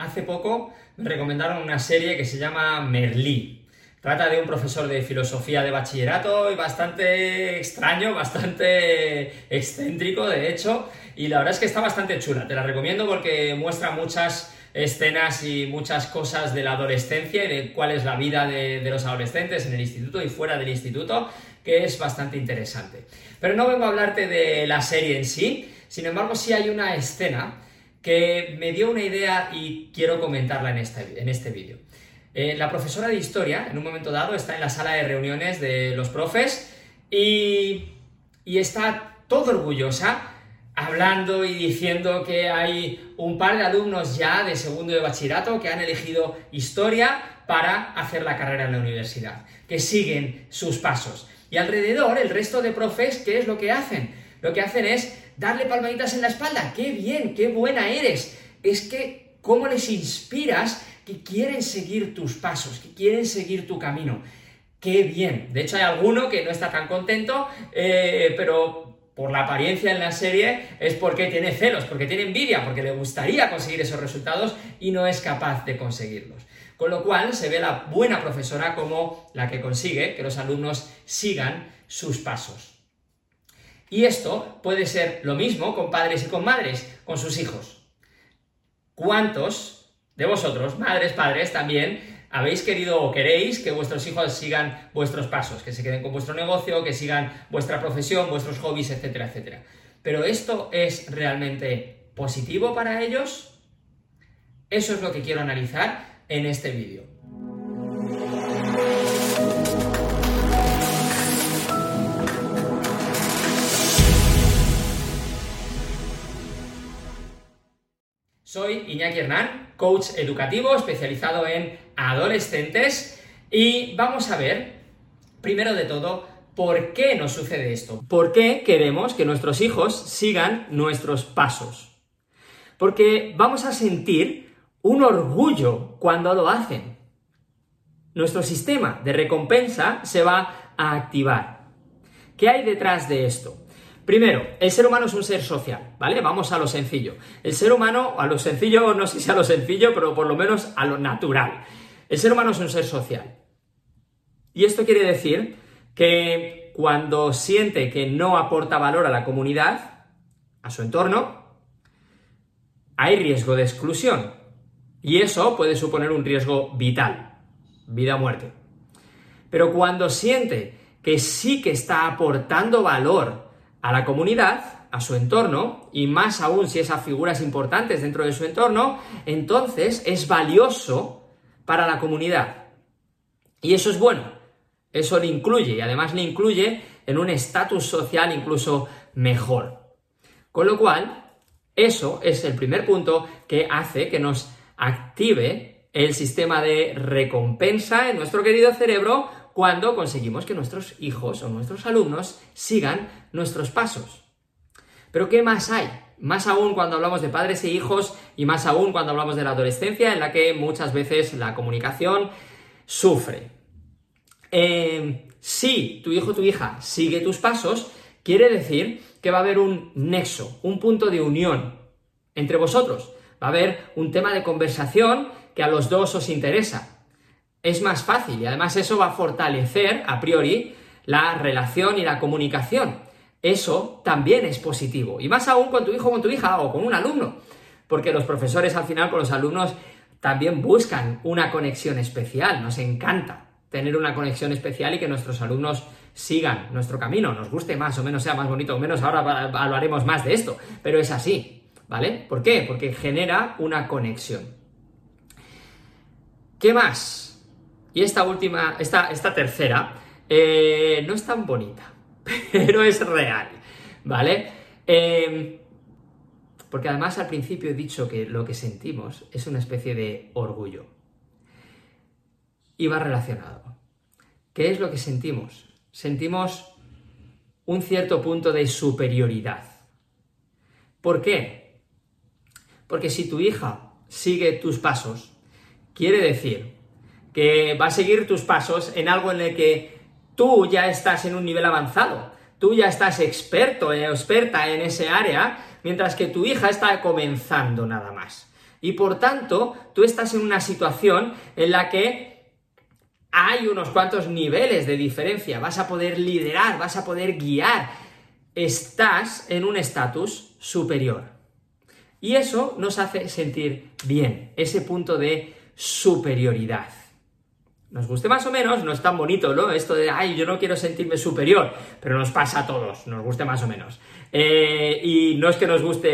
Hace poco me recomendaron una serie que se llama Merlí. Trata de un profesor de filosofía de bachillerato y bastante extraño, bastante excéntrico, de hecho, y la verdad es que está bastante chula. Te la recomiendo porque muestra muchas escenas y muchas cosas de la adolescencia y de cuál es la vida de, los adolescentes en el instituto y fuera del instituto, que es bastante interesante. Pero no vengo a hablarte de la serie en sí, sin embargo sí hay una escena que me dio una idea y quiero comentarla en este, en este vídeo. Eh, la profesora de historia, en un momento dado, está en la sala de reuniones de los profes y, y está todo orgullosa hablando y diciendo que hay un par de alumnos ya de segundo de bachillerato que han elegido historia para hacer la carrera en la universidad, que siguen sus pasos. Y alrededor, el resto de profes, ¿qué es lo que hacen? Lo que hacen es darle palmaditas en la espalda. ¡Qué bien! ¡Qué buena eres! Es que, ¿cómo les inspiras que quieren seguir tus pasos, que quieren seguir tu camino? ¡Qué bien! De hecho, hay alguno que no está tan contento, eh, pero por la apariencia en la serie es porque tiene celos, porque tiene envidia, porque le gustaría conseguir esos resultados y no es capaz de conseguirlos. Con lo cual se ve la buena profesora como la que consigue que los alumnos sigan sus pasos. Y esto puede ser lo mismo con padres y con madres, con sus hijos. ¿Cuántos de vosotros, madres, padres, también habéis querido o queréis que vuestros hijos sigan vuestros pasos, que se queden con vuestro negocio, que sigan vuestra profesión, vuestros hobbies, etcétera, etcétera? Pero esto es realmente positivo para ellos? Eso es lo que quiero analizar en este vídeo. Soy Iñaki Hernán, coach educativo especializado en adolescentes y vamos a ver, primero de todo, por qué nos sucede esto. ¿Por qué queremos que nuestros hijos sigan nuestros pasos? Porque vamos a sentir un orgullo cuando lo hacen. Nuestro sistema de recompensa se va a activar. ¿Qué hay detrás de esto? Primero, el ser humano es un ser social, ¿vale? Vamos a lo sencillo. El ser humano, a lo sencillo, no sé si a lo sencillo, pero por lo menos a lo natural. El ser humano es un ser social. Y esto quiere decir que cuando siente que no aporta valor a la comunidad, a su entorno, hay riesgo de exclusión. Y eso puede suponer un riesgo vital, vida o muerte. Pero cuando siente que sí que está aportando valor a la comunidad, a su entorno, y más aún si esas figuras importantes dentro de su entorno, entonces es valioso para la comunidad. Y eso es bueno, eso le incluye, y además le incluye en un estatus social incluso mejor. Con lo cual, eso es el primer punto que hace que nos active el sistema de recompensa en nuestro querido cerebro cuando conseguimos que nuestros hijos o nuestros alumnos sigan nuestros pasos. Pero ¿qué más hay? Más aún cuando hablamos de padres e hijos y más aún cuando hablamos de la adolescencia en la que muchas veces la comunicación sufre. Eh, si tu hijo o tu hija sigue tus pasos, quiere decir que va a haber un nexo, un punto de unión entre vosotros. Va a haber un tema de conversación que a los dos os interesa es más fácil y además eso va a fortalecer a priori la relación y la comunicación. Eso también es positivo. Y más aún con tu hijo o con tu hija o con un alumno. Porque los profesores al final con los alumnos también buscan una conexión especial. Nos encanta tener una conexión especial y que nuestros alumnos sigan nuestro camino. Nos guste más o menos, sea más bonito o menos. Ahora hablaremos más de esto. Pero es así. ¿Vale? ¿Por qué? Porque genera una conexión. ¿Qué más? Y esta última, esta, esta tercera, eh, no es tan bonita, pero es real, ¿vale? Em, porque además al principio he dicho que lo que sentimos es una especie de orgullo. Y va relacionado. ¿Qué es lo que sentimos? Sentimos un cierto punto de superioridad. ¿Por qué? Porque si tu hija sigue tus pasos, quiere decir que va a seguir tus pasos en algo en el que tú ya estás en un nivel avanzado, tú ya estás experto o experta en ese área, mientras que tu hija está comenzando nada más. Y por tanto, tú estás en una situación en la que hay unos cuantos niveles de diferencia, vas a poder liderar, vas a poder guiar, estás en un estatus superior. Y eso nos hace sentir bien, ese punto de superioridad. Nos guste más o menos, no es tan bonito, ¿no? Esto de, ay, yo no quiero sentirme superior, pero nos pasa a todos, nos guste más o menos. Eh, y no es que nos guste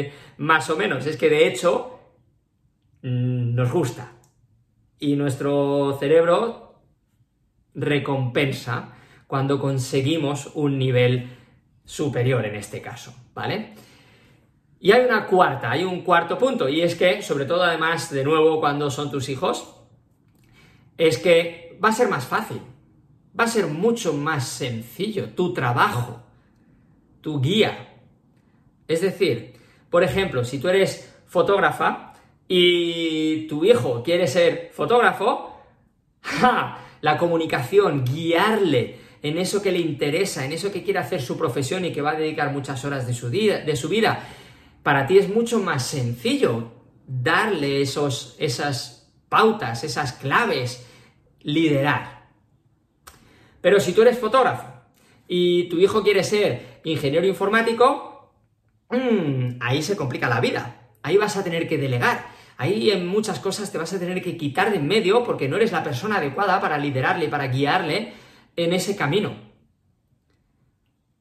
eh, más o menos, es que de hecho mm, nos gusta. Y nuestro cerebro recompensa cuando conseguimos un nivel superior en este caso, ¿vale? Y hay una cuarta, hay un cuarto punto, y es que, sobre todo además, de nuevo, cuando son tus hijos, es que va a ser más fácil, va a ser mucho más sencillo tu trabajo, tu guía. Es decir, por ejemplo, si tú eres fotógrafa y tu hijo quiere ser fotógrafo, la comunicación, guiarle en eso que le interesa, en eso que quiere hacer su profesión y que va a dedicar muchas horas de su, de su vida, para ti es mucho más sencillo darle esos, esas pautas, esas claves, liderar. Pero si tú eres fotógrafo y tu hijo quiere ser ingeniero informático, mmm, ahí se complica la vida. Ahí vas a tener que delegar. Ahí en muchas cosas te vas a tener que quitar de en medio porque no eres la persona adecuada para liderarle, para guiarle en ese camino.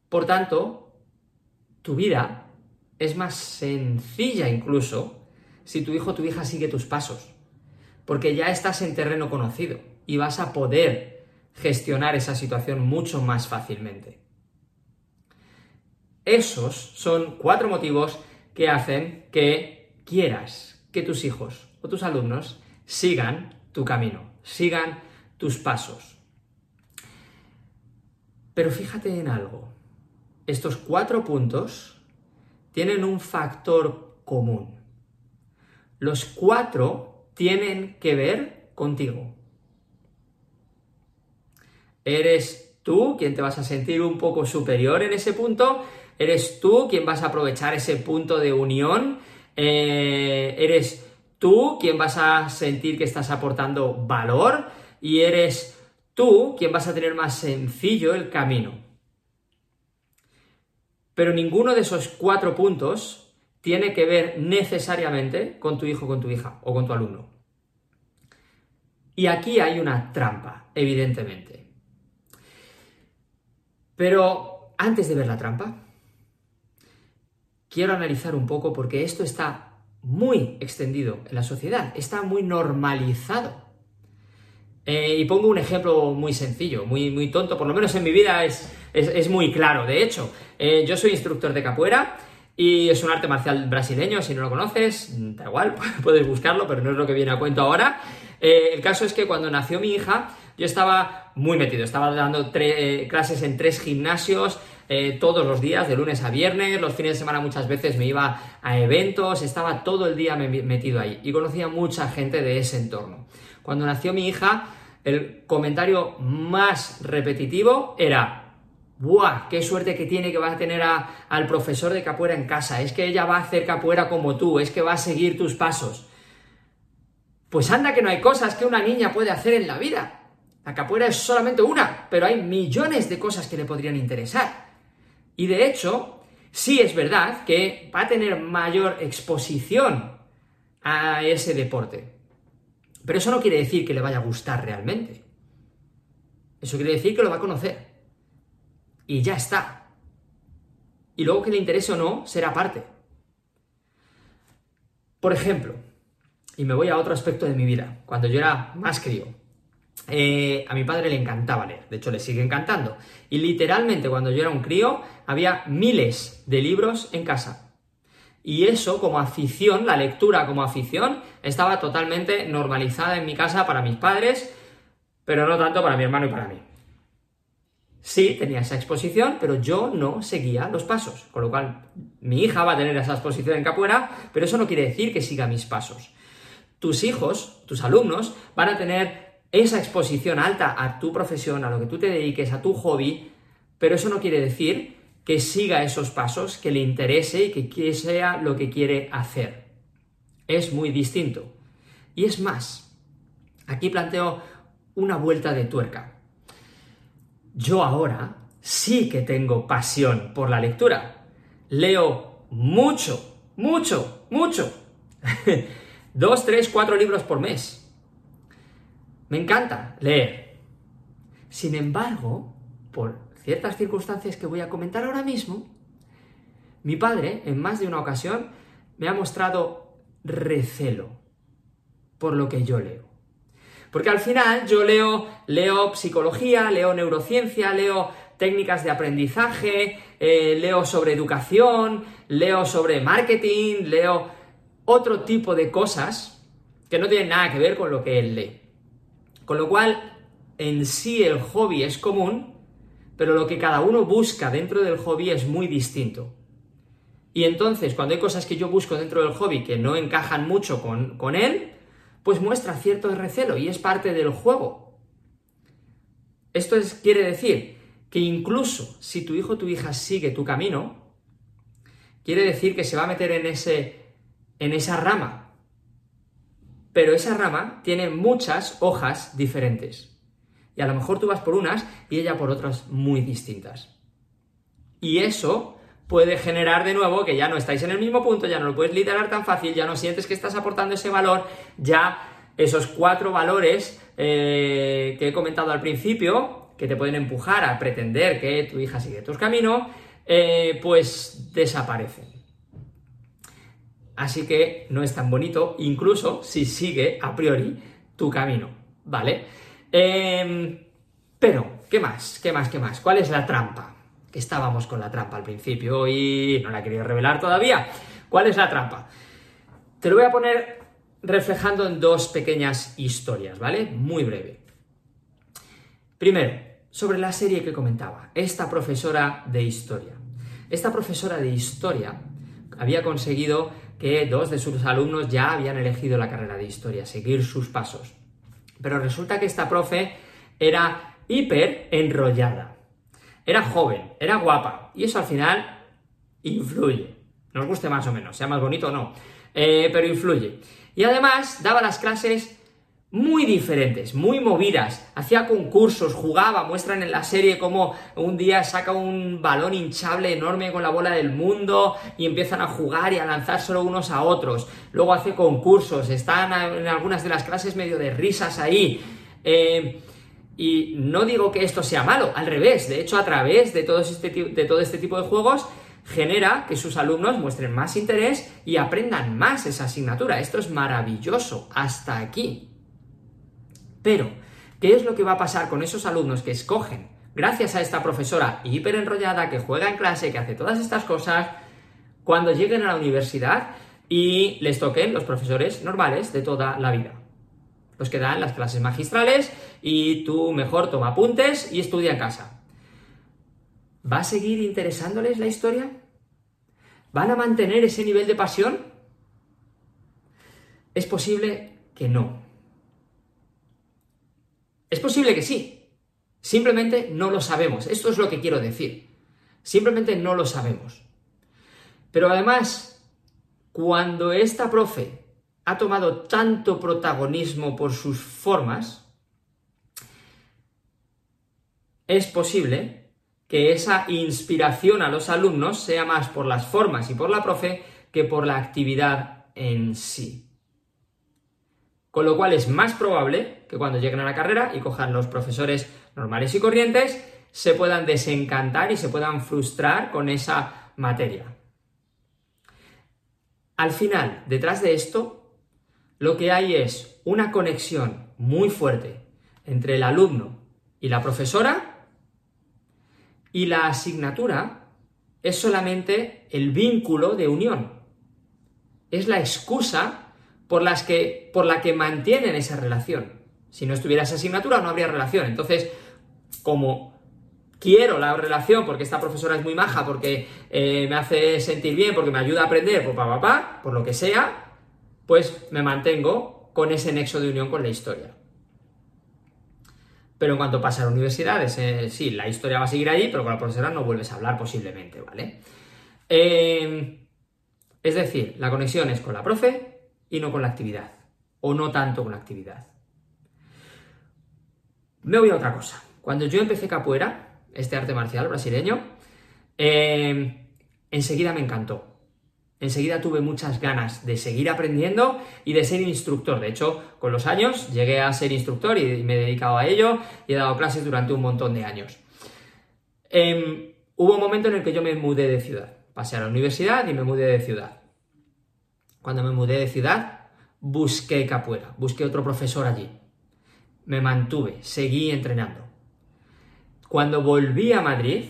Por tanto, tu vida es más sencilla incluso si tu hijo o tu hija sigue tus pasos, porque ya estás en terreno conocido y vas a poder gestionar esa situación mucho más fácilmente. Esos son cuatro motivos que hacen que quieras que tus hijos o tus alumnos sigan tu camino, sigan tus pasos. Pero fíjate en algo. Estos cuatro puntos tienen un factor común. Los cuatro tienen que ver contigo. ¿Eres tú quien te vas a sentir un poco superior en ese punto? ¿Eres tú quien vas a aprovechar ese punto de unión? Eh, ¿Eres tú quien vas a sentir que estás aportando valor? ¿Y eres tú quien vas a tener más sencillo el camino? Pero ninguno de esos cuatro puntos tiene que ver necesariamente con tu hijo, con tu hija o con tu alumno. Y aquí hay una trampa, evidentemente. Pero antes de ver la trampa, quiero analizar un poco porque esto está muy extendido en la sociedad, está muy normalizado. Eh, y pongo un ejemplo muy sencillo, muy, muy tonto, por lo menos en mi vida es, muy claro. De hecho, eh, yo soy instructor de capoeira y es un arte marcial brasileño, si no lo conoces, da igual, puedes buscarlo, pero no es lo que viene a cuento ahora. Eh, el caso es que cuando nació mi hija, yo estaba muy metido, estaba dando eh, clases en tres gimnasios eh, todos los días, de lunes a viernes, los fines de semana muchas veces me iba a eventos, estaba todo el día metido ahí y conocía mucha gente de ese entorno. Cuando nació mi hija, el comentario más repetitivo era, ¡Buah! ¡Qué suerte que tiene que va a tener al profesor de capoeira en casa! Es que ella va a hacer capoeira como tú, es que va a seguir tus pasos. Pues anda que no hay cosas que una niña puede hacer en la vida. La capoeira es solamente una, pero hay millones de cosas que le podrían interesar. Y de hecho, sí es verdad que va a tener mayor exposición a ese deporte. Pero eso no quiere decir que le vaya a gustar realmente. Eso quiere decir que lo va a conocer. Y ya está. Y luego que le interese o no, será parte. Por ejemplo, y me voy a otro aspecto de mi vida, cuando yo era más crío, eh, a mi padre le encantaba leer, de hecho le sigue encantando. Y literalmente cuando yo era un crío había miles de libros en casa. Y eso como afición, la lectura como afición, estaba totalmente normalizada en mi casa para mis padres, pero no tanto para mi hermano y para mí. Sí, tenía esa exposición, pero yo no seguía los pasos. Con lo cual, mi hija va a tener esa exposición en capoeira, pero eso no quiere decir que siga mis pasos. Tus hijos, tus alumnos, van a tener esa exposición alta a tu profesión, a lo que tú te dediques, a tu hobby, pero eso no quiere decir que siga esos pasos, que le interese y que sea lo que quiere hacer. es muy distinto. Y es más, aquí planteo una vuelta de tuerca. Yo ahora sí que tengo pasión por la lectura. Leo mucho, mucho, mucho. Dos, tres, cuatro libros por mes. Me encanta leer. Sin embargo, por ciertas circunstancias que voy a comentar ahora mismo, mi padre, en más de una ocasión, me ha mostrado recelo por lo que yo leo. Porque al final yo leo, leo psicología, leo neurociencia, leo técnicas de aprendizaje, eh, leo sobre educación, leo sobre marketing, leo otro tipo de cosas que no tienen nada que ver con lo que él lee. Con lo cual, en sí el hobby es común, pero lo que cada uno busca dentro del hobby es muy distinto. Y entonces, cuando hay cosas que yo busco dentro del hobby que no encajan mucho con, con él, pues muestra cierto recelo y es parte del juego. Esto es, quiere decir que incluso si tu hijo o tu hija sigue tu camino, quiere decir que se va a meter en, ese, en esa rama. Pero esa rama tiene muchas hojas diferentes. Y a lo mejor tú vas por unas y ella por otras muy distintas. Y eso puede generar de nuevo que ya no estáis en el mismo punto, ya no lo puedes liderar tan fácil, ya no sientes que estás aportando ese valor, ya esos cuatro valores eh, que he comentado al principio, que te pueden empujar a pretender que tu hija sigue tus caminos, eh, pues desaparecen. Así que no es tan bonito, incluso si sigue a priori tu camino, ¿vale? Em, pero, ¿qué más? ¿Qué más? ¿Qué más? ¿Cuál es la trampa? estábamos con la trampa al principio y no la he querido revelar todavía. ¿Cuál es la trampa? Te lo voy a poner reflejando en dos pequeñas historias, ¿vale? Muy breve. Primero, sobre la serie que comentaba, esta profesora de historia. Esta profesora de historia había conseguido que dos de sus alumnos ya habían elegido la carrera de historia, seguir sus pasos. Pero resulta que esta profe era hiper enrollada. Era joven, era guapa, y eso al final influye. Nos guste más o menos, sea más bonito o no, eh, pero influye. Y además daba las clases muy diferentes, muy movidas, hacía concursos, jugaba, muestran en la serie cómo un día saca un balón hinchable enorme con la bola del mundo y empiezan a jugar y a lanzar solo unos a otros, luego hace concursos, están en algunas de las clases medio de risas ahí, eh, y no digo que esto sea malo, al revés, de hecho a través de todo este, de todo este tipo de juegos genera que sus alumnos muestren más interés y aprendan más esa asignatura. Esto es maravilloso, hasta aquí. Pero, ¿qué es lo que va a pasar con esos alumnos que escogen, gracias a esta profesora hiper enrollada que juega en clase, que hace todas estas cosas, cuando lleguen a la universidad y les toquen los profesores normales de toda la vida? los que dan las clases magistrales y tú mejor toma apuntes y estudia en casa. ¿Va a seguir interesándoles la historia? ¿Van a mantener ese nivel de pasión? Es posible que no. Es posible que sí. Simplemente no lo sabemos. Esto es lo que quiero decir. Simplemente no lo sabemos. Pero además, cuando esta profe ha tomado tanto protagonismo por sus formas, es posible que esa inspiración a los alumnos sea más por las formas y por la profe que por la actividad en sí. Con lo cual es más probable que cuando lleguen a la carrera y cojan los profesores normales y corrientes, se puedan desencantar y se puedan frustrar con esa materia. Al final, detrás de esto, lo que hay es una conexión muy fuerte entre el alumno y la profesora y la asignatura es solamente el vínculo de unión. Es la excusa por, las que, por la que mantienen esa relación. Si no estuviera esa asignatura no habría relación. Entonces, como quiero la relación porque esta profesora es muy maja, porque eh, me hace sentir bien, porque me ayuda a aprender, por papá, papá, por lo que sea, pues me mantengo con ese nexo de unión con la historia. Pero en cuanto pasa a la universidad, sí, la historia va a seguir ahí, pero con la profesora no vuelves a hablar posiblemente, ¿vale? Em, es decir, la conexión es con la profe y no con la actividad, o no tanto con la actividad. Me voy a otra cosa. Cuando yo empecé capoeira, este arte marcial brasileño, eh, enseguida me encantó. Enseguida tuve muchas ganas de seguir aprendiendo y de ser instructor. De hecho, con los años llegué a ser instructor y me he dedicado a ello y he dado clases durante un montón de años. Em, hubo un momento en el que yo me mudé de ciudad. Pasé a la universidad y me mudé de ciudad. Cuando me mudé de ciudad, busqué capoeira, busqué otro profesor allí. Me mantuve, seguí entrenando. Cuando volví a Madrid,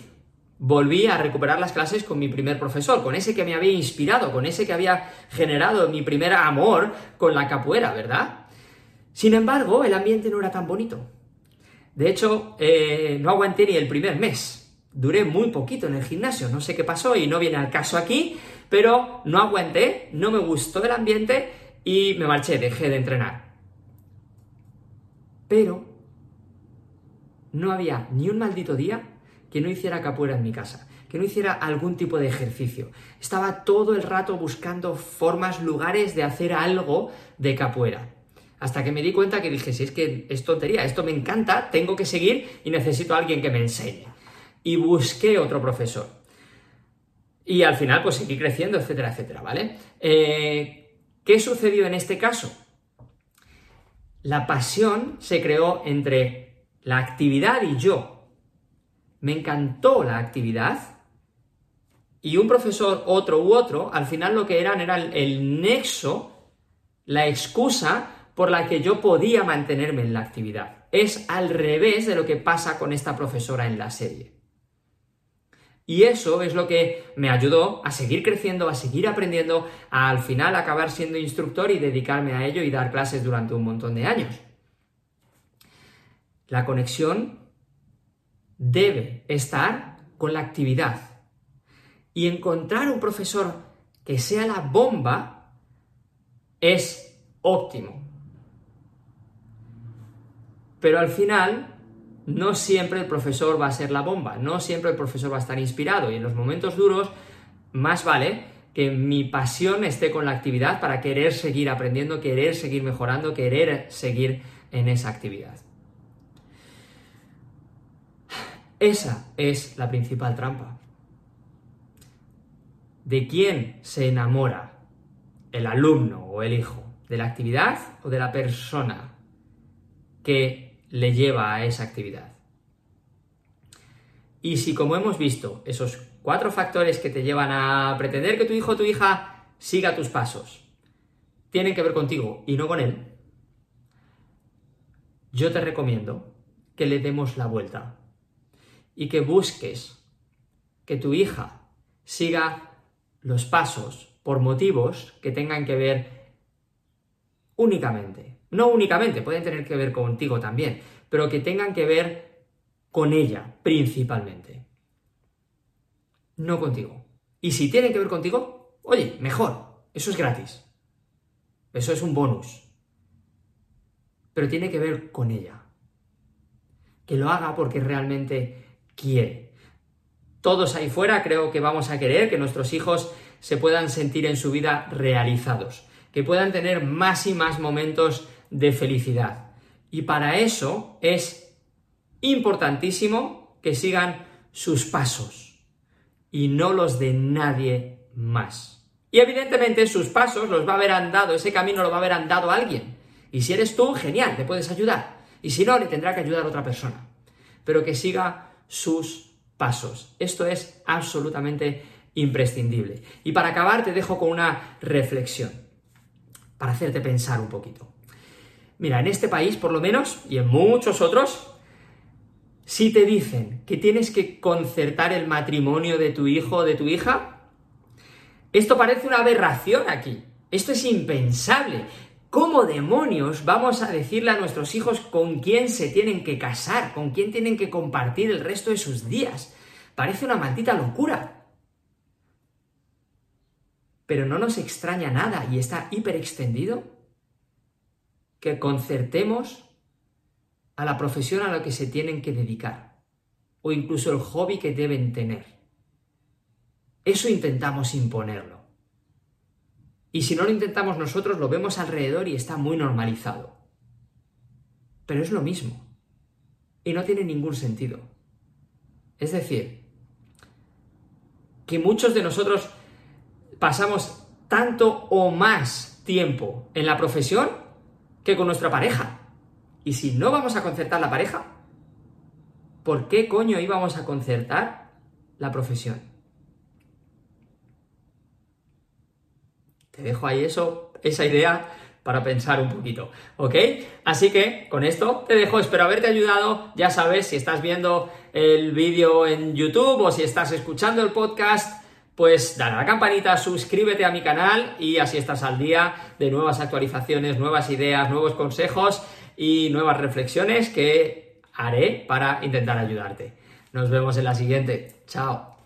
volví a recuperar las clases con mi primer profesor, con ese que me había inspirado, con ese que había generado mi primer amor con la capoeira, ¿verdad? Sin embargo, el ambiente no era tan bonito. De hecho, eh, no aguanté ni el primer mes. Duré muy poquito en el gimnasio, no sé qué pasó y no viene al caso aquí, pero no aguanté, no me gustó el ambiente y me marché, dejé de entrenar. Pero no había ni un maldito día que no hiciera capoeira en mi casa, que no hiciera algún tipo de ejercicio. Estaba todo el rato buscando formas, lugares de hacer algo de capoeira. Hasta que me di cuenta que dije, si es que es tontería, esto me encanta, tengo que seguir y necesito a alguien que me enseñe. Y busqué otro profesor. Y al final, pues seguí creciendo, etcétera, etcétera, ¿vale? Eh, ¿Qué sucedió en este caso? La pasión se creó entre la actividad y yo me encantó la actividad y un profesor, otro u otro, al final lo que eran era el, nexo, la excusa por la que yo podía mantenerme en la actividad. Es al revés de lo que pasa con esta profesora en la serie. Y eso es lo que me ayudó a seguir creciendo, a seguir aprendiendo, a al final acabar siendo instructor y dedicarme a ello y dar clases durante un montón de años. La conexión debe estar con la actividad. Y encontrar un profesor que sea la bomba es óptimo. Pero al final, no siempre el profesor va a ser la bomba, no siempre el profesor va a estar inspirado y en los momentos duros, más vale que mi pasión esté con la actividad para querer seguir aprendiendo, querer seguir mejorando, querer seguir en esa actividad. Esa es la principal trampa. ¿De quién se enamora el alumno o el hijo? ¿De la actividad o de la persona que le lleva a esa actividad? Y si, como hemos visto, esos cuatro factores que te llevan a pretender que tu hijo o tu hija siga tus pasos tienen que ver contigo y no con él, yo te recomiendo que le demos la vuelta y que busques que tu hija siga los pasos por motivos que tengan que ver únicamente, no únicamente, pueden tener que ver contigo también, pero que tengan que ver con ella principalmente, no contigo. Y si tienen que ver contigo, oye, mejor, eso es gratis, eso es un bonus, pero tiene que ver con ella. Que lo haga porque realmente quiere. Todos ahí fuera creo que vamos a querer que nuestros hijos se puedan sentir en su vida realizados, que puedan tener más y más momentos de felicidad. Y para eso es importantísimo que sigan sus pasos y no los de nadie más. Y evidentemente sus pasos los va a haber andado, ese camino lo va a haber andado alguien. Y si eres tú, genial, te puedes ayudar. Y si no, le tendrá que ayudar otra persona. Pero que siga sus pasos. Esto es absolutamente imprescindible. Y para acabar te dejo con una reflexión, para hacerte pensar un poquito. Mira, en este país, por lo menos, y en muchos otros, si te dicen que tienes que concertar el matrimonio de tu hijo o de tu hija, esto parece una aberración aquí. Esto es impensable. ¿Cómo demonios vamos a decirle a nuestros hijos con quién se tienen que casar, con quién tienen que compartir el resto de sus días? Parece una maldita locura. Pero no nos extraña nada y está hiper extendido que concertemos a la profesión a la que se tienen que dedicar o incluso el hobby que deben tener. Eso intentamos imponerlo. Y si no lo intentamos nosotros, lo vemos alrededor y está muy normalizado. Pero es lo mismo. Y no tiene ningún sentido. Es decir, que muchos de nosotros pasamos tanto o más tiempo en la profesión que con nuestra pareja. Y si no vamos a concertar la pareja, ¿por qué coño íbamos a concertar la profesión? Te dejo ahí eso, esa idea para pensar un poquito, ¿ok? Así que con esto te dejo, espero haberte ayudado, ya sabes, si estás viendo el vídeo en YouTube o si estás escuchando el podcast, pues dale a la campanita, suscríbete a mi canal y así estás al día de nuevas actualizaciones, nuevas ideas, nuevos consejos y nuevas reflexiones que haré para intentar ayudarte. Nos vemos en la siguiente. Chao.